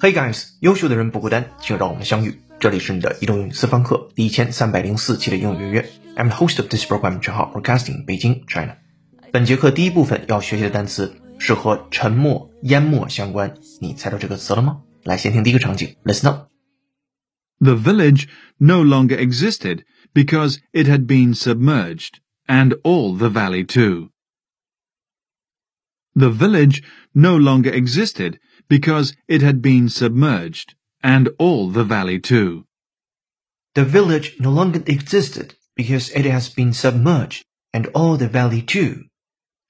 Hey guys，优秀的人不孤单，请让我们相遇。这里是你的移动英语私房课第一千三百零四期的英语约约。I'm the host of this program，账号 Broadcasting 北京 China。本节课第一部分要学习的单词是和沉默、淹没相关。你猜到这个词了吗？来，先听第一个场景，Listen up。The village no longer existed because it had been submerged, and all the valley too. The village no longer existed because it had been submerged, and all the valley too. The village no longer existed because it has been submerged, and all the valley too.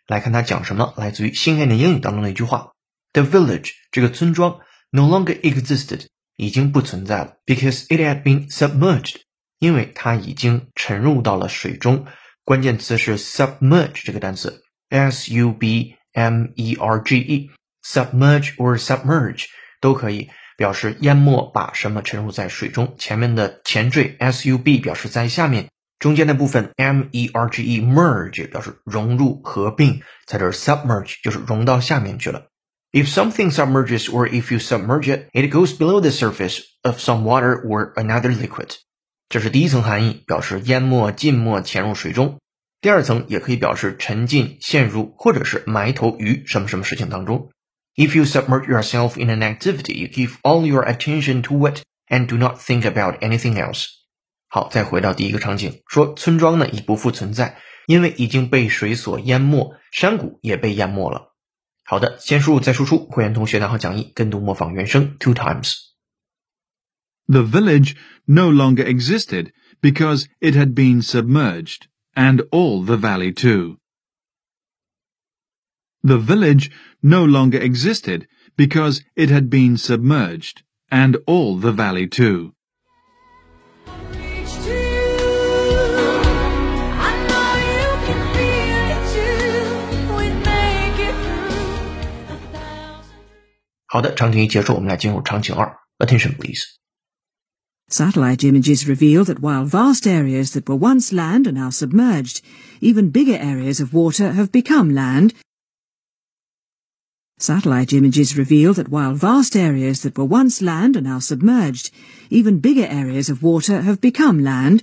来看它讲什么，来自于新概念英语当中的一句话：The village 这个村庄 no longer existed 已经不存在了，because it had been submerged，因为它已经沉入到了水中。关键词是 submerge 这个单词，s u b m e r g e，submerge or submerge 都可以表示淹没，把什么沉入在水中。前面的前缀 s u b 表示在下面，中间的部分 m e r g e merge 表示融入、合并，在这儿 submerge 就是融到下面去了。If something submerges or if you submerge it, it goes below the surface of some water or another liquid. 这是第一层含义，表示淹没、浸没、潜入水中。 第二层也可以表示沉浸、陷入，或者是埋头于什么什么事情当中。If you submerge yourself in an activity, you give all your attention to it and do not think about anything else. 好，再回到第一个场景，说村庄呢已不复存在，因为已经被水所淹没，山谷也被淹没了。好的，先输入再输出。会员同学拿好讲义，跟读模仿原声 two times。 The village no longer existed because it had been submerged, and all the valley too. The village no longer existed because it had been submerged, and all the valley too. Reach to you. I know you can feel it too. We'd make it through a thousand. 好的，场景一结束，我们来进入场景二。Attention please。 Satellite images reveal that while vast areas that were once land are now submerged, even bigger areas of water have become land. Satellite images reveal that while vast areas that were once land are now submerged, even bigger areas of water have become land.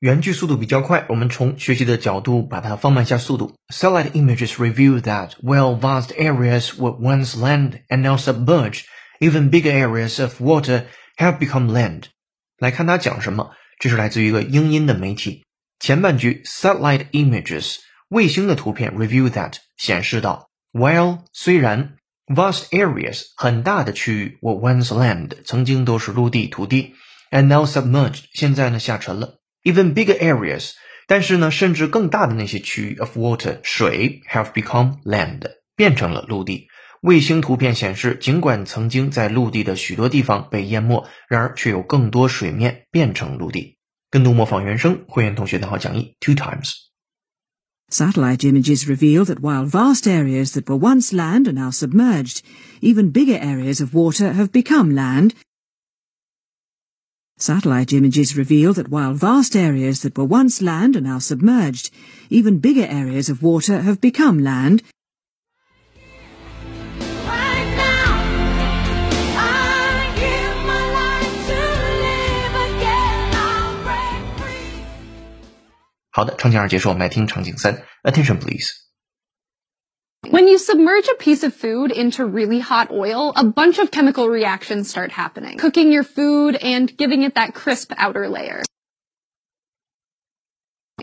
原句速度比较快，我们从学习的角度把它放慢一下速度。Satellite images reveal that while vast areas were once land and now submerged, even bigger areas of water have become land。来看它讲什么，这是来自于一个英音的媒体。前半句 satellite images 卫星的图片 reveal that 显示到 while 虽然 vast areas 很大的区域 were once land 曾经都是陆地土地，and now submerged 现在呢下沉了。Even bigger areas，但是呢，甚至更大的那些区域 of water 水 have become land 变成了陆地。卫星图片显示，尽管曾经在陆地的许多地方被淹没，然而却有更多水面变成陆地。跟读模仿原声，会员同学拿好讲义 two times。 Satellite images reveal that while vast areas that were once land are now submerged, even bigger areas of water have become land. Satellite images reveal that while vast areas that were once land are now submerged, even bigger areas of water have become land. 好的，场景二结束，我们来听场景三。Attention please。 When you submerge a piece of food into really hot oil, a bunch of chemical reactions start happening, cooking your food and giving it that crisp outer layer.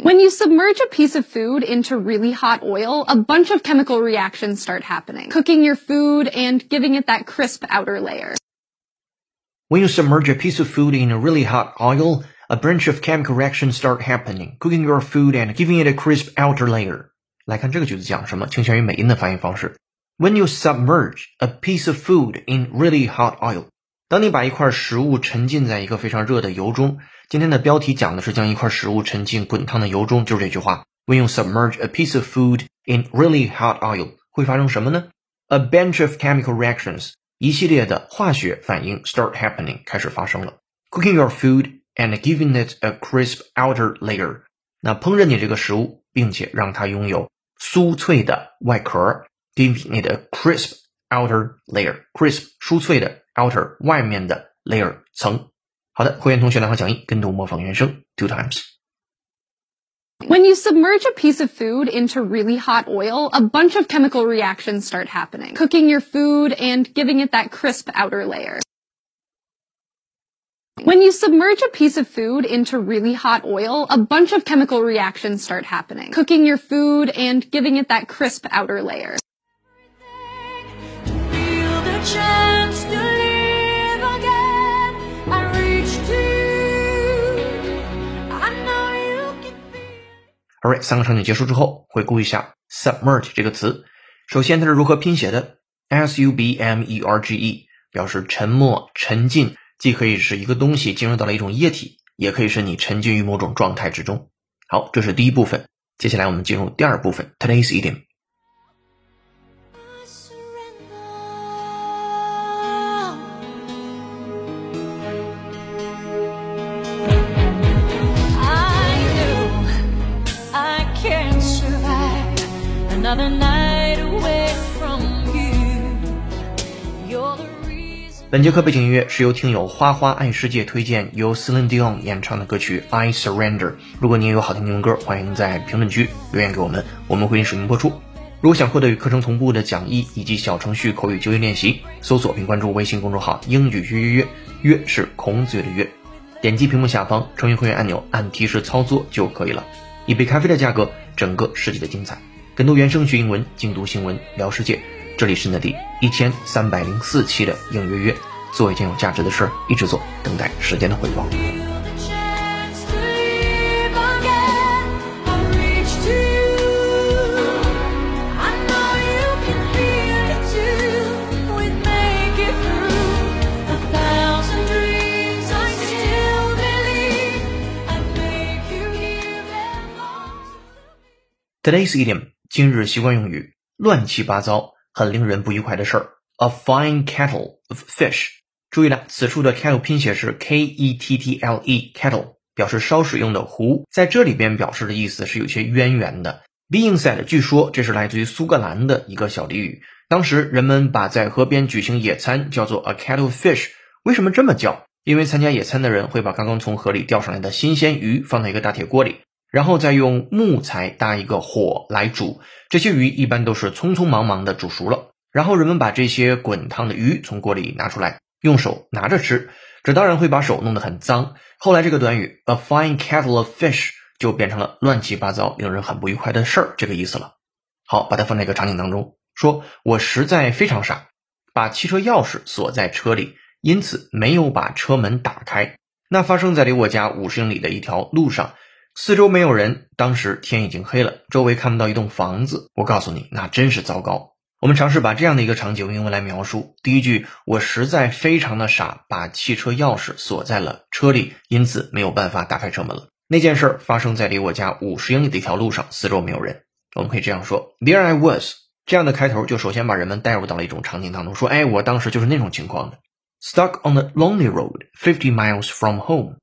When you submerge a piece of food into really hot oil, a bunch of chemical reactions start happening, cooking your food and giving it that crisp outer layer. When you submerge a piece of food in a really hot oil, a bunch of chemical reactions start happening, cooking your food and giving it a crisp outer layer. 来看这个句子讲什么，倾向于美音的发音方式。When you submerge a piece of food in really hot oil，当你把一块食物沉浸在一个非常热的油中，今天的标题讲的是将一块食物沉进滚烫的油中，就是这句话。When you submerge a piece of food in really hot oil，会发生什么呢？A bunch of chemical reactions，一系列的化学反应 start happening，开始发生了。Cooking your food and giving it a crisp outer layer，那烹饪你这个食物，并且让它拥有酥脆的外壳 give it a crisp outer layer。crisp 酥脆的 outer 外面的 layer 层。好的，会员同学来话讲义，跟读模仿原声 two times。 When you submerge a piece of food into really hot oil, a bunch of chemical reactions start happening, cooking your food and giving it that crisp outer layer. When you submerge a piece of food into really hot oil, a bunch of chemical reactions start happening, cooking your food and giving it that crisp outer layer. Feel the chance to live again. I reach to you. I know you can feel. Alright，三个场景结束之后，回顾一下 submerge 这个词。首先，它是如何拼写的？s u b m e r g e 表示沉没、沉浸， 既可以是一个东西进入到了一种液体，也可以是你沉浸于某种状态之中。好，这是第一部分。接下来我们进入第二部分，today's idiom。I surrender. I know I can survive another night 本节课背景音乐是由听友花花爱世界推荐，由 Celine Dion 演唱的歌曲《I Surrender》。如果你也有好听英文歌，欢迎在评论区留言给我们，我们会实名播出。如果想获得与课程同步的讲义以及小程序口语就业练习，搜索并关注微信公众号“英语约约约”，约是孔子约的约。点击屏幕下方成为会员按钮，按提示操作就可以了。一杯咖啡的价格，整个世界的精彩。跟读原声学英文，精读新闻聊世界。这里是内地一千三百零四期的影月月做一件有价值的事儿一直做等待时间的回报。Today's idiom，is 今日习惯用语乱七八糟。很令人不愉快的事儿。A fine kettle of fish。注意了，此处的 kettle 拼写是 k e t t l e，kettle 表示烧水用的壶，在这里边表示的意思是有些渊源的。Being said，据说这是来自于苏格兰的一个小俚语。当时人们把在河边举行野餐叫做 a kettle of fish。为什么这么叫？因为参加野餐的人会把刚刚从河里钓上来的新鲜鱼放在一个大铁锅里，然后再用木材搭一个火来煮。这些鱼一般都是匆匆忙忙的煮熟了，然后人们把这些滚烫的鱼从锅里拿出来，用手拿着吃。这当然会把手弄得很脏。后来这个短语 a fine kettle of fish 就变成了乱七八糟、令人很不愉快的事儿这个意思了。好，把它放在一个场景当中，说我实在非常傻，把汽车钥匙锁在车里，因此没有把车门打开。那发生在离我家五十英里的一条路上，四周没有人，当时天已经黑了，周围看不到一栋房子。我告诉你，那真是糟糕。我们尝试把这样的一个场景用英文来描述。第一句，我实在非常的傻，把汽车钥匙锁在了车里，因此没有办法打开车门了。那件事儿发生在离我家五十英里的一条路上，四周没有人。我们可以这样说：There I was。这样的开头就首先把人们带入到了一种场景当中，说，哎，我当时就是那种情况的，stuck on a lonely road fifty miles from home，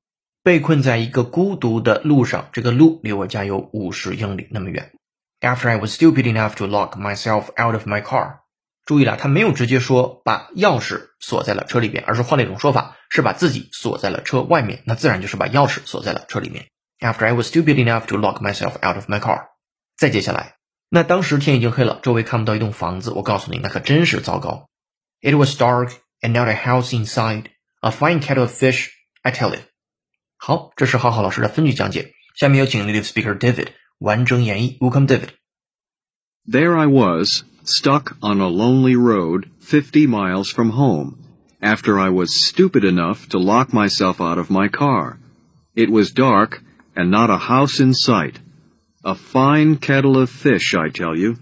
被困在一个孤独的路上，这个路离我家有五十英里那么远。After I was stupid enough to lock myself out of my car，注意了，他没有直接说把钥匙锁在了车里边，而是换了一种说法，是把自己锁在了车外面，那自然就是把钥匙锁在了车里面。After I was stupid enough to lock myself out of my car，再接下来，那当时天已经黑了，周围看不到一栋房子，我告诉你，那可真是糟糕。It was dark and not a house inside. A fine kettle of fish, I tell you. 好，这是浩浩老师的分句讲解。下面有请 native speaker David 完整演绎。Welcome, David. There I was, stuck on a lonely road 50 miles from home, after I was stupid enough to lock myself out of my car. It was dark and not a house in sight. A fine kettle of fish, I tell you.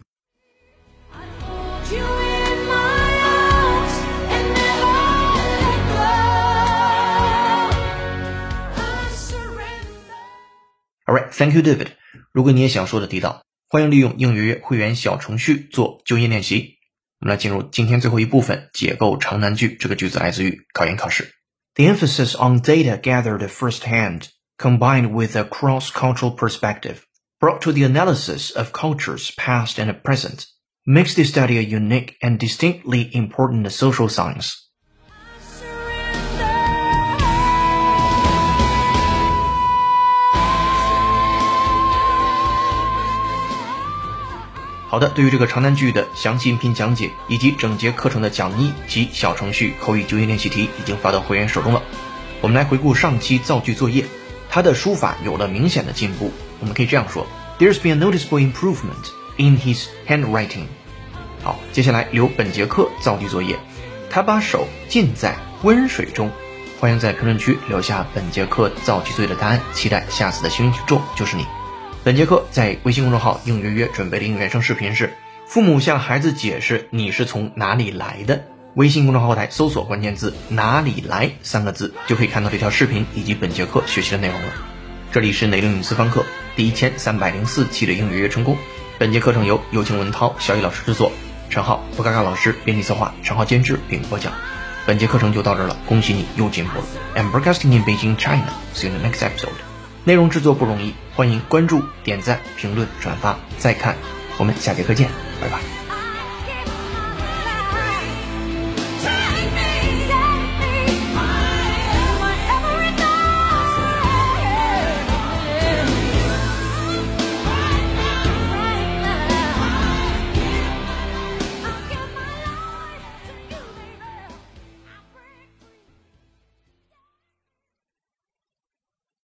thank you, David. 如果你也想说的地道，欢迎利用应约约会员小程序做就业练习。我们来进入今天最后一部分，解构长难句。这个句子来自于考研考试。The emphasis on data gathered firsthand, combined with a cross-cultural perspective, brought to the analysis of cultures past and present, makes this study a unique and distinctly important social science. 好的，对于这个长难句的详细音频讲解，以及整节课程的讲义及小程序口语纠音练习题，已经发到会员手中了。我们来回顾上期造句作业，它的书法有了明显的进步。我们可以这样说：There's been a noticeable improvement in his handwriting。好，接下来留本节课造句作业。他把手浸在温水中。欢迎在评论区留下本节课造句作业的答案，期待下次的幸运听众就是你。本节课在微信公众号“应约约”准备的应原声视频是：父母向孩子解释你是从哪里来的。微信公众号后台搜索关键字“哪里来”三个字，就可以看到这条视频以及本节课学习的内容了。这里是雷凌语私房课第一千三百零四期的应约约成功。本节课程由有请文涛、小雨老师制作，陈浩、不嘎嘎老师编辑策划，陈浩监制并播讲。本节课程就到这儿了，恭喜你又进步了。I'm broadcasting in Beijing, China. See you in the next episode. 内容制作不容易，欢迎关注、点赞、评论、转发、再看，我们下节课见，拜拜。